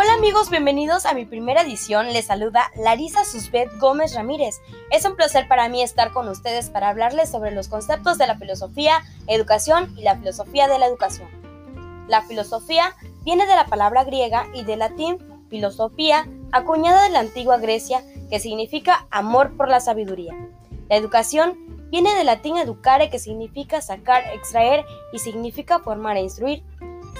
Hola amigos, bienvenidos a mi primera edición. Les saluda Larisa Susbet Gómez Ramírez. Es un placer para mí estar con ustedes para hablarles sobre los conceptos de la filosofía, educación y la filosofía de la educación. La filosofía viene de la palabra griega y del latín filosofía, acuñada de la antigua Grecia, que significa amor por la sabiduría. La educación viene del latín educare, que significa sacar, extraer y significa formar e instruir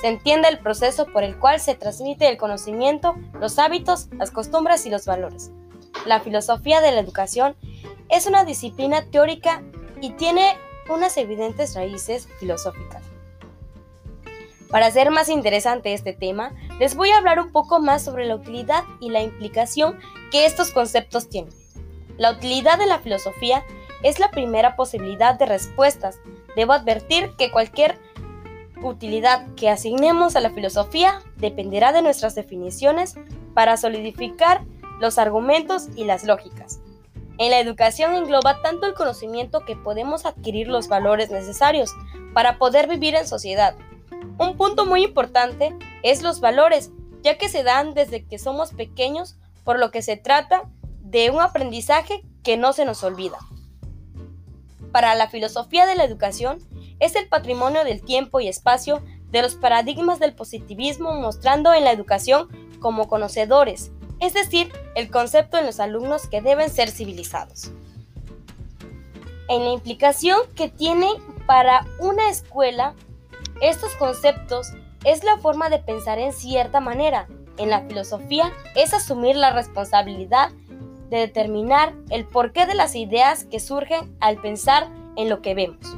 se entiende el proceso por el cual se transmite el conocimiento, los hábitos, las costumbres y los valores. La filosofía de la educación es una disciplina teórica y tiene unas evidentes raíces filosóficas. Para hacer más interesante este tema, les voy a hablar un poco más sobre la utilidad y la implicación que estos conceptos tienen. La utilidad de la filosofía es la primera posibilidad de respuestas. Debo advertir que cualquier utilidad que asignemos a la filosofía dependerá de nuestras definiciones para solidificar los argumentos y las lógicas. En la educación engloba tanto el conocimiento que podemos adquirir los valores necesarios para poder vivir en sociedad. Un punto muy importante es los valores, ya que se dan desde que somos pequeños, por lo que se trata de un aprendizaje que no se nos olvida. Para la filosofía de la educación, es el patrimonio del tiempo y espacio de los paradigmas del positivismo mostrando en la educación como conocedores, es decir, el concepto en los alumnos que deben ser civilizados. En la implicación que tiene para una escuela, estos conceptos es la forma de pensar en cierta manera. En la filosofía es asumir la responsabilidad de determinar el porqué de las ideas que surgen al pensar en lo que vemos.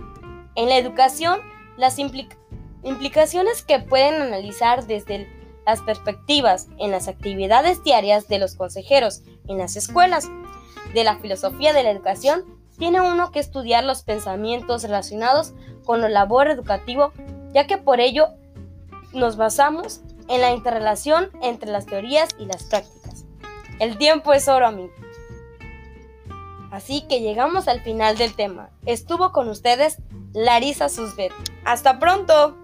En la educación, las implicaciones que pueden analizar desde las perspectivas en las actividades diarias de los consejeros en las escuelas de la filosofía de la educación, tiene uno que estudiar los pensamientos relacionados con la labor educativo, ya que por ello nos basamos en la interrelación entre las teorías y las prácticas. El tiempo es oro, mí. Así que llegamos al final del tema. Estuvo con ustedes Larisa Susbet. ¡Hasta pronto!